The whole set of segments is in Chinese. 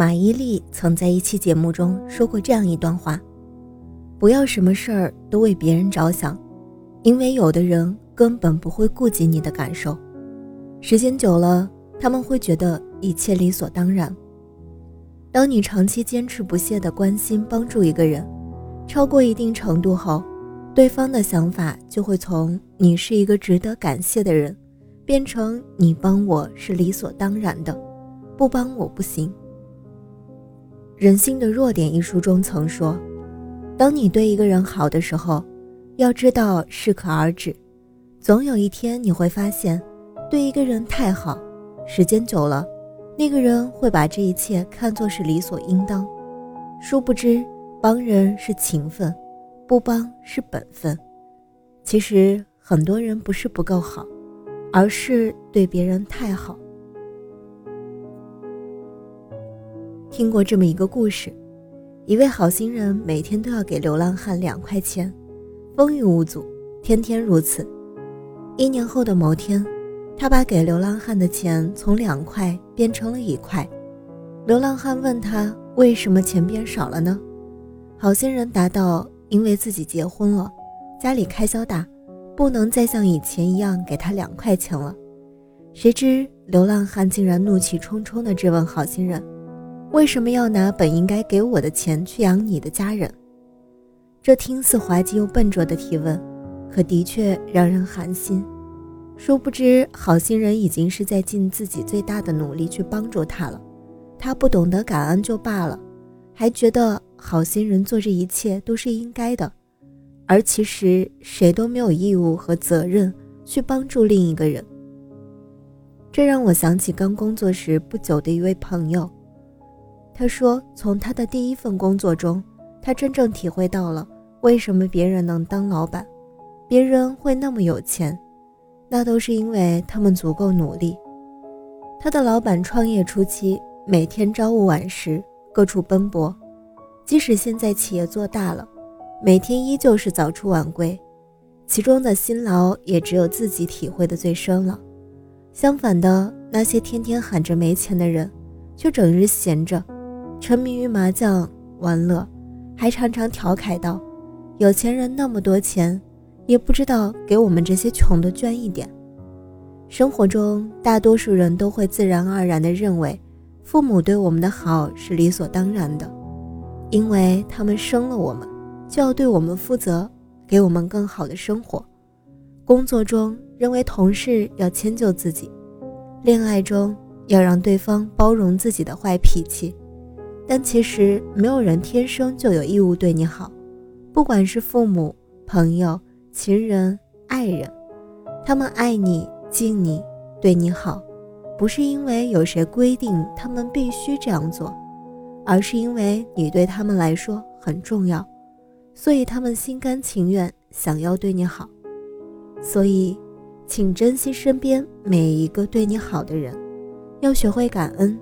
马伊琍曾在一期节目中说过这样一段话：“不要什么事儿都为别人着想，因为有的人根本不会顾及你的感受。时间久了，他们会觉得一切理所当然。当你长期坚持不懈地关心帮助一个人，超过一定程度后，对方的想法就会从你是一个值得感谢的人，变成你帮我是理所当然的，不帮我不行。”《人性的弱点》一书中曾说：“当你对一个人好的时候，要知道适可而止。总有一天你会发现，对一个人太好，时间久了，那个人会把这一切看作是理所应当。殊不知，帮人是情分，不帮是本分。其实，很多人不是不够好，而是对别人太好。”听过这么一个故事，一位好心人每天都要给流浪汉两块钱，风雨无阻，天天如此。一年后的某天，他把给流浪汉的钱从两块变成了一块。流浪汉问他为什么钱变少了呢？好心人答道：“因为自己结婚了，家里开销大，不能再像以前一样给他两块钱了。”谁知流浪汉竟然怒气冲冲地质问好心人。为什么要拿本应该给我的钱去养你的家人？这听似滑稽又笨拙的提问，可的确让人寒心。殊不知，好心人已经是在尽自己最大的努力去帮助他了。他不懂得感恩就罢了，还觉得好心人做这一切都是应该的。而其实，谁都没有义务和责任去帮助另一个人。这让我想起刚工作时不久的一位朋友。他说：“从他的第一份工作中，他真正体会到了为什么别人能当老板，别人会那么有钱，那都是因为他们足够努力。他的老板创业初期，每天朝五晚十，各处奔波，即使现在企业做大了，每天依旧是早出晚归，其中的辛劳也只有自己体会的最深了。相反的，那些天天喊着没钱的人，却整日闲着。”沉迷于麻将玩乐，还常常调侃道：“有钱人那么多钱，也不知道给我们这些穷的捐一点。”生活中，大多数人都会自然而然地认为，父母对我们的好是理所当然的，因为他们生了我们，就要对我们负责，给我们更好的生活。工作中，认为同事要迁就自己；恋爱中，要让对方包容自己的坏脾气。但其实没有人天生就有义务对你好，不管是父母、朋友、情人、爱人，他们爱你、敬你、对你好，不是因为有谁规定他们必须这样做，而是因为你对他们来说很重要，所以他们心甘情愿想要对你好。所以，请珍惜身边每一个对你好的人，要学会感恩，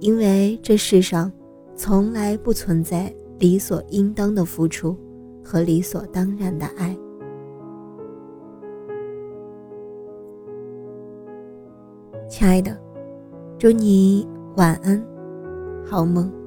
因为这世上。从来不存在理所应当的付出和理所当然的爱。亲爱的，祝你晚安，好梦。